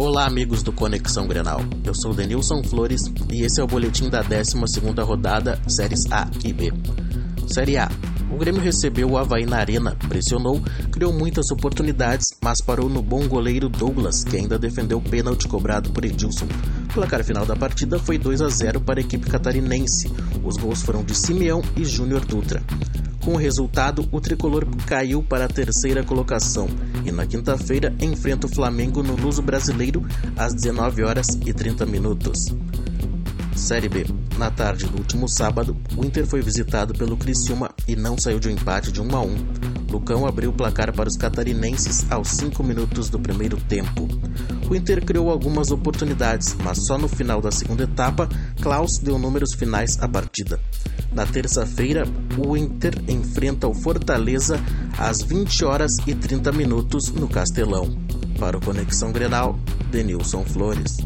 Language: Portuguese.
Olá, amigos do Conexão Grenal. Eu sou Denilson Flores e esse é o boletim da 12ª rodada Séries A e B. Série A. O Grêmio recebeu o Havaí na arena, pressionou, criou muitas oportunidades, mas parou no bom goleiro Douglas, que ainda defendeu o pênalti cobrado por Edilson. O placar final da partida foi 2 a 0 para a equipe catarinense. Os gols foram de Simeão e Júnior Dutra. Com o resultado, o tricolor caiu para a terceira colocação e na quinta-feira enfrenta o Flamengo no Luso Brasileiro às 19 horas e 30 minutos. Série B. Na tarde do último sábado, o Inter foi visitado pelo Criciúma e não saiu de um empate de 1 a 1. Lucão abriu o placar para os catarinenses aos 5 minutos do primeiro tempo. O Inter criou algumas oportunidades, mas só no final da segunda etapa, Klaus deu números finais à partida. Na terça-feira, o Inter enfrenta o Fortaleza às 20 horas e 30 minutos no Castelão. Para o Conexão Grenal, Denilson Flores.